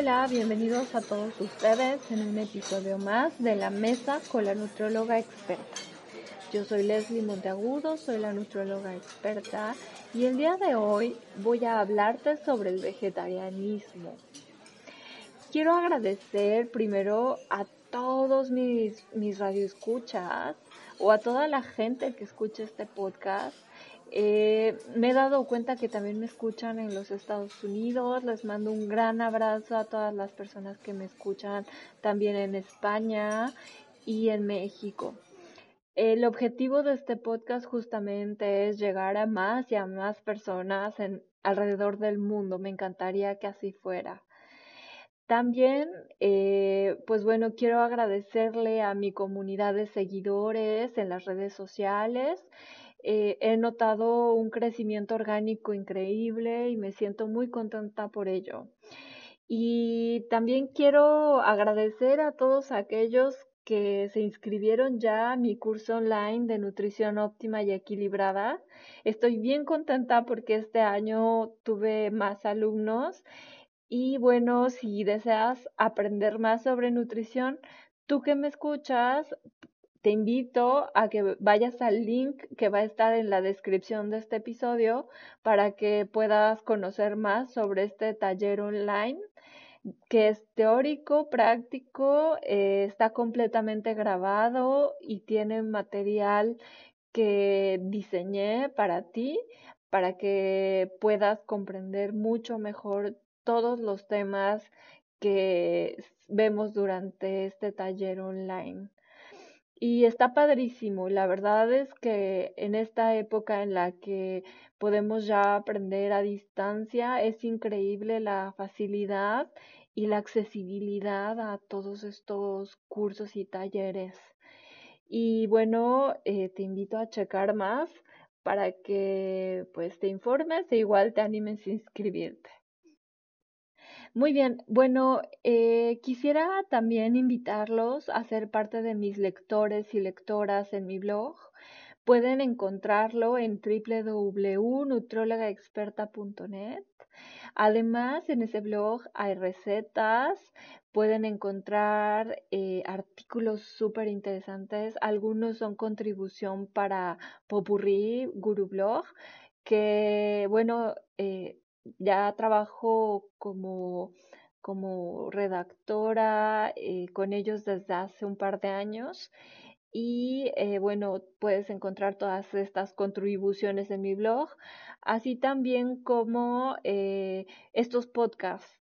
Hola, bienvenidos a todos ustedes en un episodio más de la mesa con la nutrióloga experta. Yo soy Leslie Monteagudo, soy la nutrióloga experta y el día de hoy voy a hablarte sobre el vegetarianismo. Quiero agradecer primero a todos mis, mis radioescuchas o a toda la gente que escucha este podcast eh, me he dado cuenta que también me escuchan en los Estados Unidos. Les mando un gran abrazo a todas las personas que me escuchan también en España y en México. El objetivo de este podcast justamente es llegar a más y a más personas en, alrededor del mundo. Me encantaría que así fuera. También, eh, pues bueno, quiero agradecerle a mi comunidad de seguidores en las redes sociales eh, he notado un crecimiento orgánico increíble y me siento muy contenta por ello. Y también quiero agradecer a todos aquellos que se inscribieron ya a mi curso online de nutrición óptima y equilibrada. Estoy bien contenta porque este año tuve más alumnos y bueno, si deseas aprender más sobre nutrición, tú que me escuchas, te invito a que vayas al link que va a estar en la descripción de este episodio para que puedas conocer más sobre este taller online que es teórico, práctico, eh, está completamente grabado y tiene material que diseñé para ti, para que puedas comprender mucho mejor todos los temas que vemos durante este taller online. Y está padrísimo. La verdad es que en esta época en la que podemos ya aprender a distancia, es increíble la facilidad y la accesibilidad a todos estos cursos y talleres. Y bueno, eh, te invito a checar más para que pues te informes e igual te animes a inscribirte. Muy bien, bueno, eh, quisiera también invitarlos a ser parte de mis lectores y lectoras en mi blog. Pueden encontrarlo en www.nutrologaexperta.net. Además, en ese blog hay recetas, pueden encontrar eh, artículos súper interesantes. Algunos son contribución para Popurrí, Guru Blog, que, bueno, eh, ya trabajo como, como redactora eh, con ellos desde hace un par de años y eh, bueno, puedes encontrar todas estas contribuciones en mi blog, así también como eh, estos podcasts.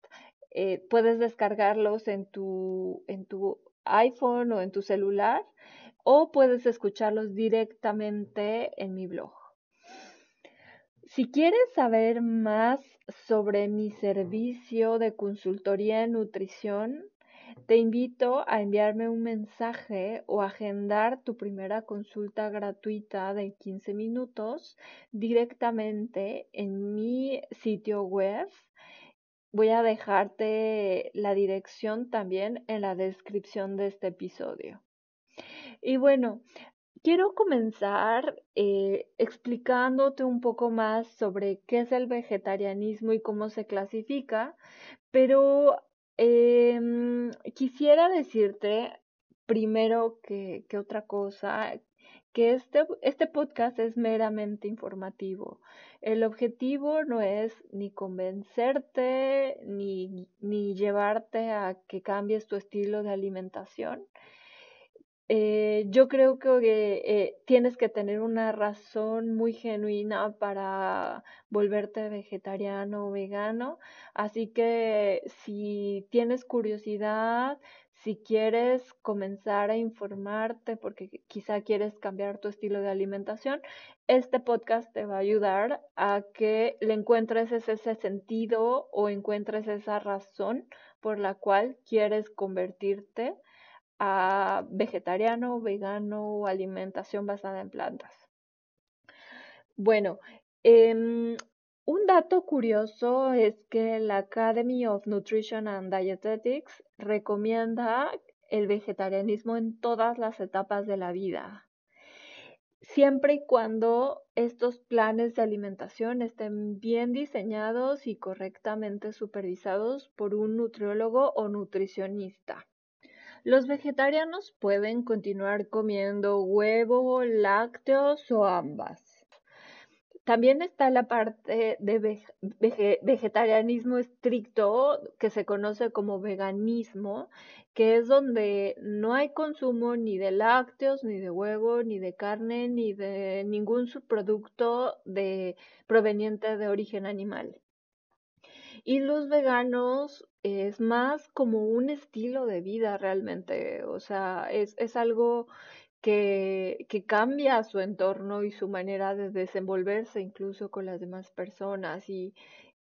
puedes descargarlos en tu, en tu iPhone o en tu celular o puedes escucharlos directamente en mi blog. Si quieres saber más sobre mi servicio de consultoría en nutrición, te invito a enviarme un mensaje o agendar tu primera consulta gratuita de 15 minutos directamente en mi sitio web. Voy a dejarte la dirección también en la descripción de este episodio. Y bueno, Quiero comenzar eh, explicándote un poco más sobre qué es el vegetarianismo y cómo se clasifica, pero em, quisiera decirte primero que, otra cosa, que este, este podcast es meramente informativo. El objetivo no es ni convencerte ni, ni llevarte a que cambies tu estilo de alimentación. Eh, yo creo que eh, tienes que tener una razón muy genuina para volverte vegetariano o vegano. Así que si tienes curiosidad, si quieres comenzar a informarte porque quizá quieres cambiar tu estilo de alimentación, este podcast te va a ayudar a que le encuentres ese sentido o encuentres esa razón por la cual quieres convertirte vegetariano, vegano o alimentación basada en plantas. Bueno, em, un dato curioso es que la Academy of Nutrition and Dietetics recomienda el vegetarianismo en todas las etapas de la vida. siempre y cuando estos planes de alimentación estén bien diseñados y correctamente supervisados por un nutriólogo o nutricionista. Los vegetarianos pueden continuar comiendo huevo, lácteos o ambas. También está la parte de vegetarianismo estricto, que se conoce como veganismo, que es donde no hay consumo ni de lácteos, ni de huevo, ni de carne, ni de ningún subproducto de, proveniente de origen animal. Y los veganos es más como un estilo de vida realmente, o sea, es, es algo que, que, cambia su entorno y su manera de desenvolverse incluso con las demás personas y,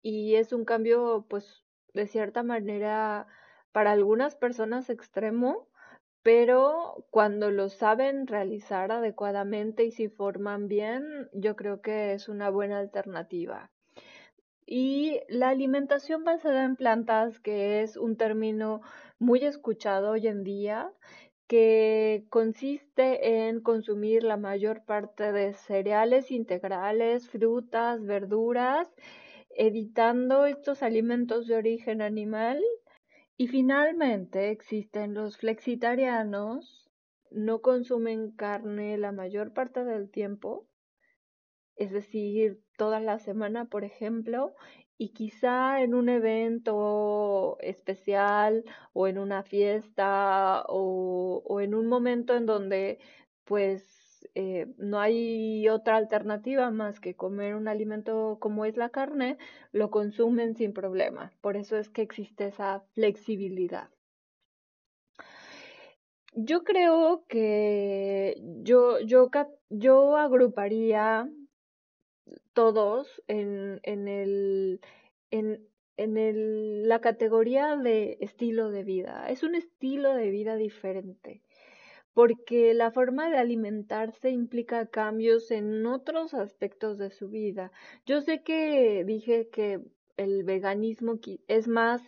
y es un cambio pues de cierta manera para algunas personas extremo, pero cuando lo saben realizar adecuadamente y si forman bien, yo creo que es una buena alternativa. Y la alimentación basada en plantas, que es un término muy escuchado hoy en día, que consiste en consumir la mayor parte de cereales integrales, frutas, verduras, evitando estos alimentos de origen animal. Y finalmente existen los flexitarianos, no consumen carne la mayor parte del tiempo, es decir, toda la semana, por ejemplo, y quizá en un evento especial o en una fiesta o, en un momento en donde pues eh, no hay otra alternativa más que comer un alimento como es la carne, lo consumen sin problema. Por eso es que existe esa flexibilidad. Yo creo que yo, yo, yo agruparía todos en, en, el, en, en el, la categoría de estilo de vida. Es un estilo de vida diferente, porque la forma de alimentarse implica cambios en otros aspectos de su vida. Yo sé que dije que el veganismo es más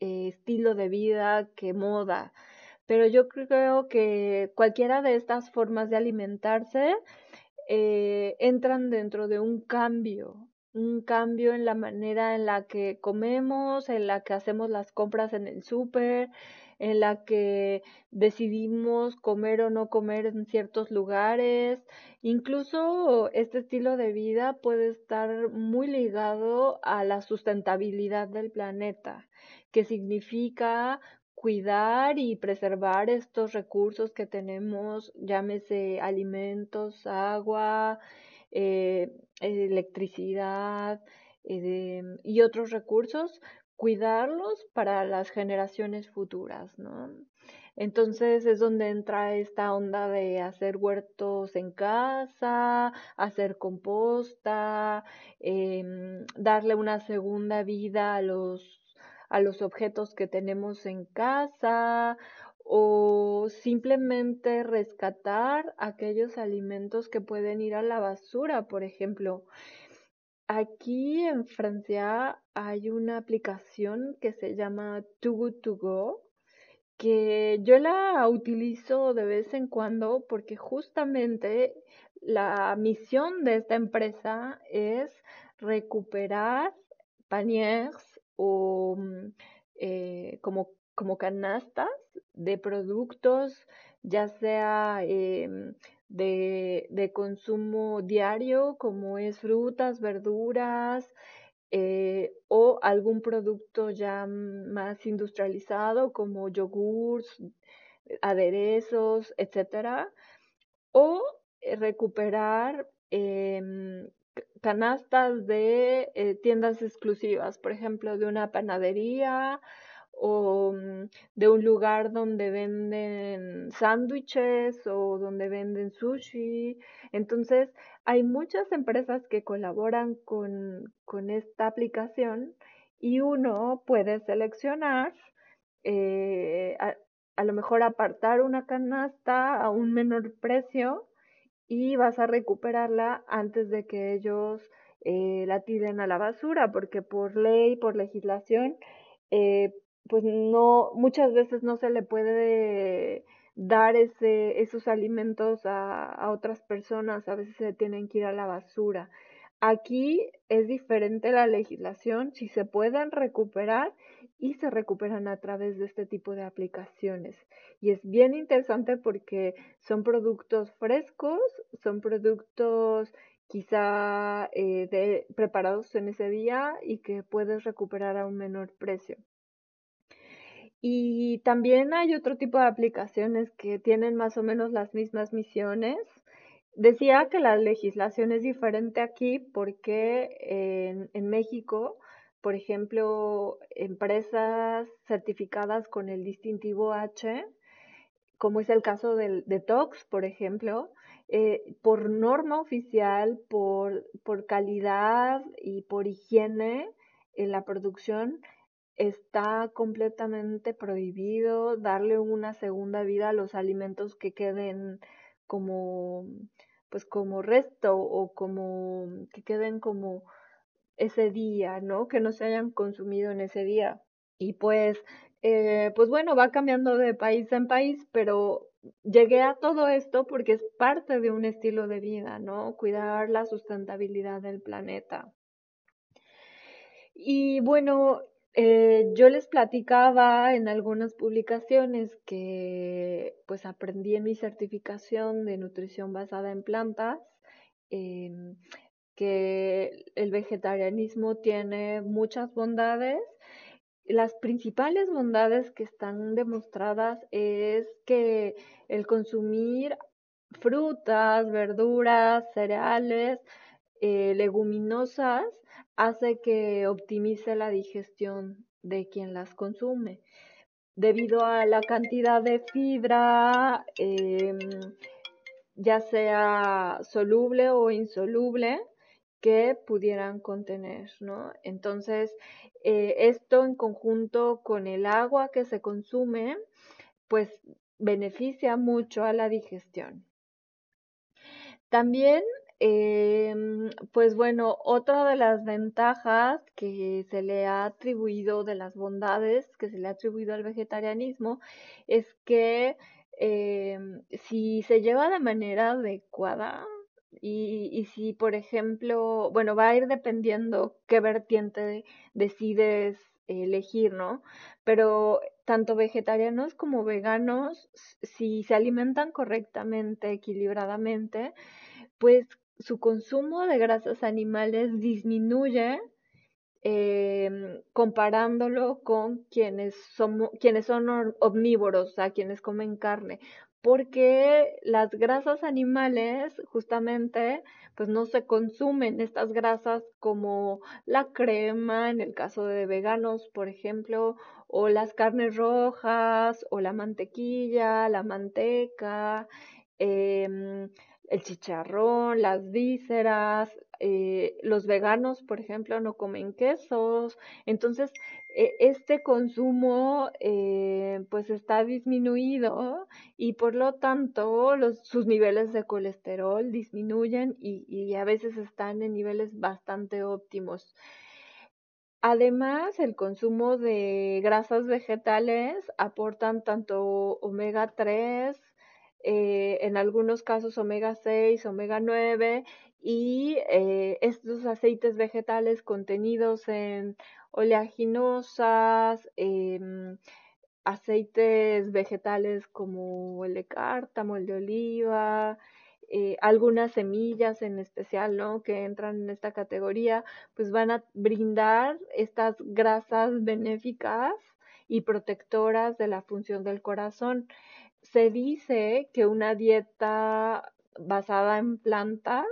eh, estilo de vida que moda, pero yo creo que cualquiera de estas formas de alimentarse eh, entran dentro de un cambio, un cambio en la manera en la que comemos, en la que hacemos las compras en el súper, en la que decidimos comer o no comer en ciertos lugares. Incluso este estilo de vida puede estar muy ligado a la sustentabilidad del planeta, que significa cuidar y preservar estos recursos que tenemos, llámese alimentos, agua, eh, electricidad eh, y otros recursos, cuidarlos para las generaciones futuras, ¿no? Entonces es donde entra esta onda de hacer huertos en casa, hacer composta, em, darle una segunda vida a los a los objetos que tenemos en casa o simplemente rescatar aquellos alimentos que pueden ir a la basura, por ejemplo. Aquí en Francia hay una aplicación que se llama Too Good To Go, que yo la utilizo de vez en cuando porque justamente la misión de esta empresa es recuperar paniers o mm, eh, como, como canastas de productos, ya sea em, de, de, consumo diario, como es frutas, verduras, eh, o algún producto ya más industrializado, como yogurts, aderezos, etcétera, o eh, recuperar em, canastas de eh, tiendas exclusivas, por ejemplo, de una panadería o mm, de un lugar donde venden sándwiches o donde venden sushi. Entonces, hay muchas empresas que colaboran con, con esta aplicación y uno puede seleccionar eh, a, a lo mejor apartar una canasta a un menor precio y vas a recuperarla antes de que ellos eh, la tiren a la basura, porque por ley, por legislación, eh, pues no, muchas veces no se le puede dar ese, esos alimentos a, a otras personas, a veces se tienen que ir a la basura. Aquí es diferente la legislación, si se pueden recuperar y se recuperan a través de este tipo de aplicaciones. Y es bien interesante porque son productos frescos, son productos quizá eh, de, preparados en ese día y que puedes recuperar a un menor precio. Y también hay otro tipo de aplicaciones que tienen más o menos las mismas misiones. Decía que la legislación es diferente aquí porque en, en México, por ejemplo, empresas certificadas con el distintivo H, como es el caso del, de TOX, por ejemplo, eh, por norma oficial, por, por calidad y por higiene en la producción, está completamente prohibido darle una segunda vida a los alimentos que queden como pues como resto o como que queden como ese día, ¿no? Que no se hayan consumido en ese día. Y pues, eh, pues bueno, va cambiando de país en país, pero llegué a todo esto porque es parte de un estilo de vida, ¿no? Cuidar la sustentabilidad del planeta. Y bueno, eh, yo les platicaba en algunas publicaciones que pues aprendí en mi certificación de nutrición basada en plantas em, que el vegetarianismo tiene muchas bondades las principales bondades que están demostradas es que el consumir frutas, verduras, cereales, eh, leguminosas, hace que optimice la digestión de quien las consume. Debido a la cantidad de fibra, em, ya sea soluble o insoluble, que pudieran contener, ¿no? Entonces, eh, esto en conjunto con el agua que se consume, pues beneficia mucho a la digestión. También, em, pues bueno, otra de las ventajas que se le ha atribuido, de las bondades que se le ha atribuido al vegetarianismo, es que em, si se lleva de manera adecuada, y, y, si, por ejemplo, bueno, va a ir dependiendo qué vertiente decides elegir, ¿no? Pero tanto vegetarianos como veganos, si se alimentan correctamente, equilibradamente, pues su consumo de grasas animales disminuye eh, comparándolo con quienes, somos, quienes son omnívoros, o sea, quienes comen carne, porque las grasas animales justamente pues no se consumen estas grasas como la crema en el caso de veganos por ejemplo o las carnes rojas o la mantequilla la manteca eh, el chicharrón, las vísceras, eh, los veganos, por ejemplo, no comen quesos. Entonces, este consumo eh, pues está disminuido y por lo tanto sus niveles de colesterol disminuyen y, y a veces están en niveles bastante óptimos. Además, el consumo de grasas vegetales aportan tanto omega 3, eh, en algunos casos omega 6, omega 9 y eh, estos aceites vegetales contenidos en oleaginosas, em, aceites vegetales como el de cártamo, el de oliva, eh, algunas semillas en especial, ¿no? Que entran en esta categoría, pues van a brindar estas grasas benéficas y protectoras de la función del corazón se dice que una dieta basada en plantas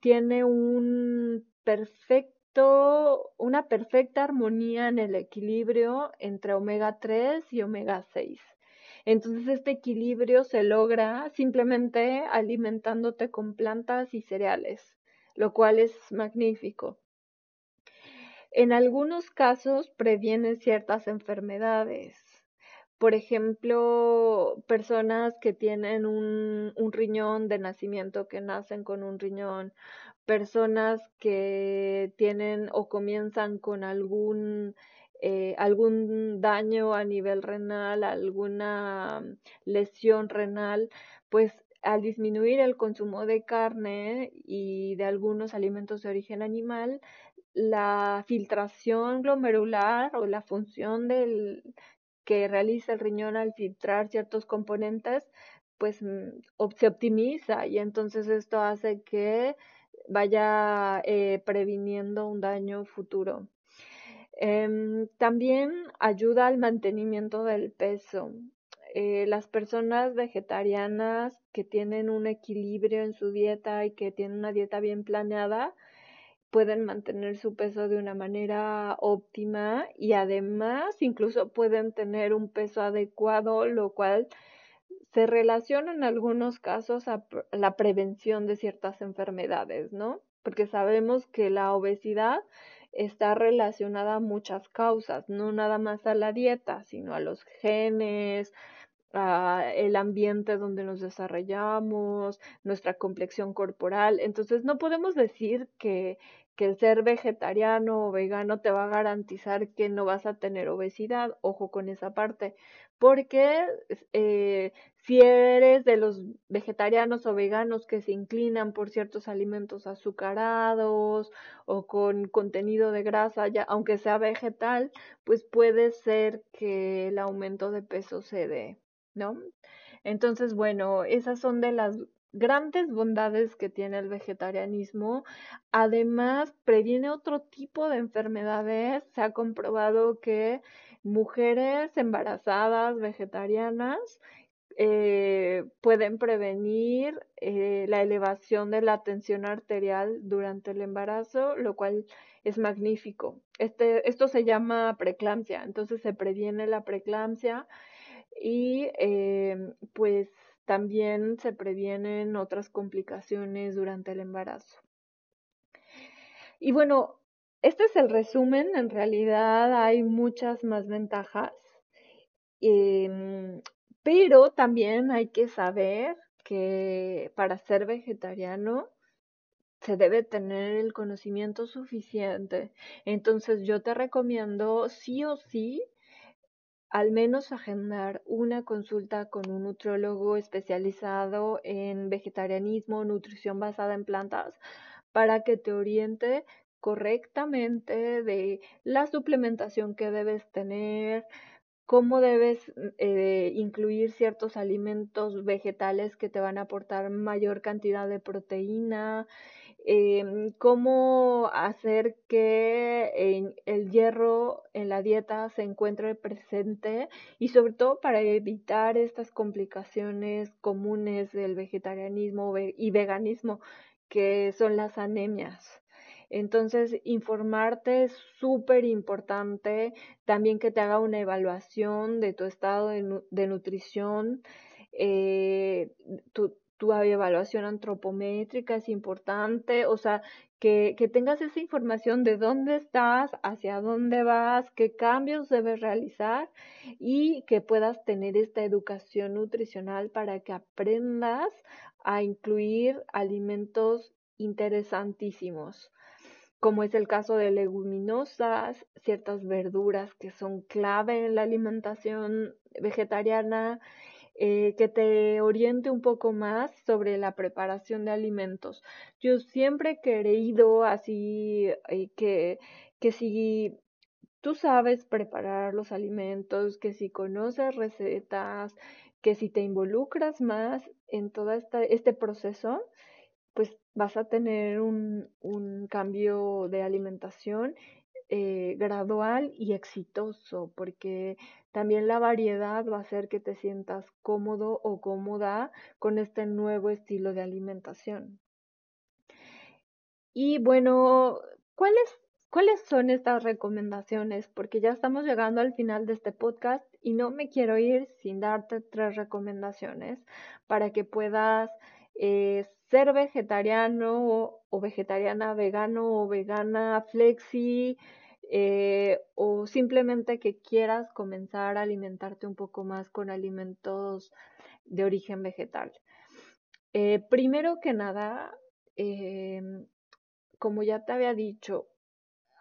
tiene un perfecto, una perfecta armonía en el equilibrio entre omega 3 y omega 6. Entonces este equilibrio se logra simplemente alimentándote con plantas y cereales, lo cual es magnífico. En algunos casos previene ciertas enfermedades, por ejemplo, personas que tienen un, riñón de nacimiento, que nacen con un riñón, personas que tienen o comienzan con algún eh, algún daño a nivel renal, alguna lesión renal, pues al disminuir el consumo de carne y de algunos alimentos de origen animal, la filtración glomerular o la función que realiza el riñón al filtrar ciertos componentes, pues mm, se optimiza y entonces esto hace que vaya eh, previniendo un daño futuro. Em, también ayuda al mantenimiento del peso. Eh, las personas vegetarianas que tienen un equilibrio en su dieta y que tienen una dieta bien planeada, pueden mantener su peso de una manera óptima y además incluso pueden tener un peso adecuado, lo cual se relaciona en algunos casos a la prevención de ciertas enfermedades, ¿no? Porque sabemos que la obesidad está relacionada a muchas causas, no nada más a la dieta, sino a los genes, a el ambiente donde nos desarrollamos, nuestra complexión corporal. Entonces, no podemos decir que, que el ser vegetariano o vegano te va a garantizar que no vas a tener obesidad. Ojo con esa parte, porque eh, si eres de los vegetarianos o veganos que se inclinan por ciertos alimentos azucarados o con contenido de grasa, ya, aunque sea vegetal, pues puede ser que el aumento de peso se dé, ¿no? Entonces, bueno, esas son de las grandes bondades que tiene el vegetarianismo. Además, previene otro tipo de enfermedades. Se ha comprobado que mujeres embarazadas vegetarianas eh, pueden prevenir eh, la elevación de la tensión arterial durante el embarazo, lo cual es magnífico. Este, esto se llama preeclampsia, entonces se previene la preeclampsia y eh, pues también se previenen otras complicaciones durante el embarazo. Y bueno, este es el resumen, en realidad hay muchas más ventajas, em, pero también hay que saber que para ser vegetariano se debe tener el conocimiento suficiente. Entonces yo te recomiendo sí o sí al menos agendar una consulta con un nutriólogo especializado en vegetarianismo, nutrición basada en plantas, para que te oriente correctamente de la suplementación que debes tener, cómo debes mm, eh, incluir ciertos alimentos vegetales que te van a aportar mayor cantidad de proteína, em, cómo hacer que el hierro en la dieta se encuentre presente y sobre todo para evitar estas complicaciones comunes del vegetarianismo y veganismo que son las anemias. Entonces, informarte es súper importante. También que te haga una evaluación de tu estado de, nutrición. Eh, tu, tu evaluación antropométrica es importante. O sea, que, que, tengas esa información de dónde estás, hacia dónde vas, qué cambios debes realizar y que puedas tener esta educación nutricional para que aprendas a incluir alimentos interesantísimos como es el caso de leguminosas, ciertas verduras que son clave en la alimentación vegetariana, eh, que te oriente un poco más sobre la preparación de alimentos. Yo siempre he creído así eh, que, que si tú sabes preparar los alimentos, que si conoces recetas, que si te involucras más en todo este proceso, pues vas a tener un, un cambio de alimentación eh, gradual y exitoso, porque también la variedad va a hacer que te sientas cómodo o cómoda con este nuevo estilo de alimentación. Y bueno, ¿cuáles, ¿cuáles son estas recomendaciones? Porque ya estamos llegando al final de este podcast y no me quiero ir sin darte tres recomendaciones para que puedas eh, ser vegetariano o, vegetariana, vegano o vegana, flexi, eh, o simplemente que quieras comenzar a alimentarte un poco más con alimentos de origen vegetal. Eh, primero que nada, em, como ya te había dicho,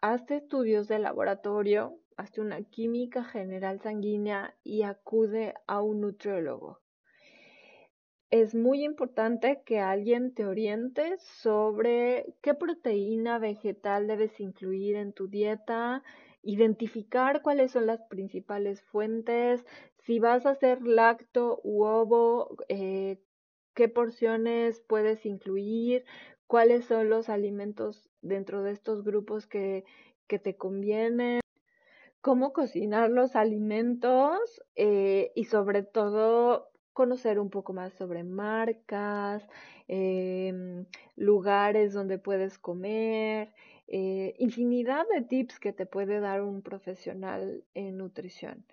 hazte estudios de laboratorio, hazte una química general sanguínea y acude a un nutriólogo. Es muy importante que alguien te oriente sobre qué proteína vegetal debes incluir en tu dieta, identificar cuáles son las principales fuentes, si vas a hacer lacto u ovo, eh, qué porciones puedes incluir, cuáles son los alimentos dentro de estos grupos que, que te convienen, cómo cocinar los alimentos eh, y sobre todo conocer un poco más sobre marcas, em, lugares donde puedes comer, eh, infinidad de tips que te puede dar un profesional en nutrición.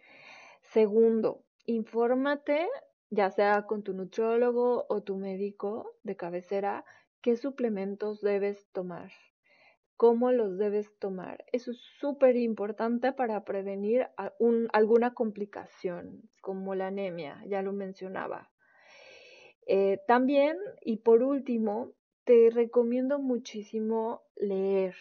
Segundo, infórmate, ya sea con tu nutriólogo o tu médico de cabecera, qué suplementos debes tomar, cómo los debes tomar. Eso es súper importante para prevenir alguna complicación, como la anemia, ya lo mencionaba. Eh, también, y por último, te recomiendo muchísimo leer.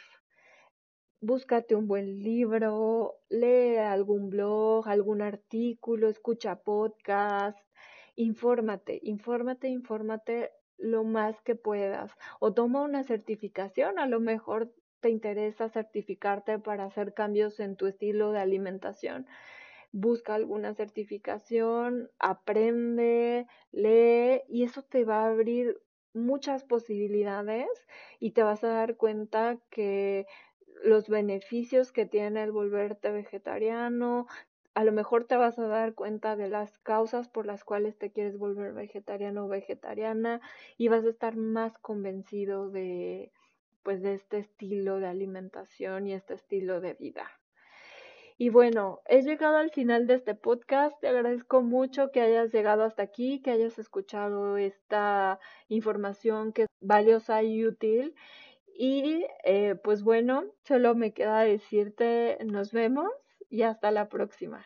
Búscate un buen libro, lee algún blog, algún artículo, escucha podcast, infórmate, infórmate, infórmate lo más que puedas. O toma una certificación, a lo mejor te interesa certificarte para hacer cambios en tu estilo de alimentación. Busca alguna certificación, aprende, lee y eso te va a abrir muchas posibilidades y te vas a dar cuenta que los beneficios que tiene el volverte vegetariano, a lo mejor te vas a dar cuenta de las causas por las cuales te quieres volver vegetariano o vegetariana y vas a estar más convencido de pues de este estilo de alimentación y este estilo de vida. Y bueno, he llegado al final de este podcast. Te agradezco mucho que hayas llegado hasta aquí, que hayas escuchado esta información que es valiosa y útil. Y eh, pues bueno, solo me queda decirte nos vemos y hasta la próxima.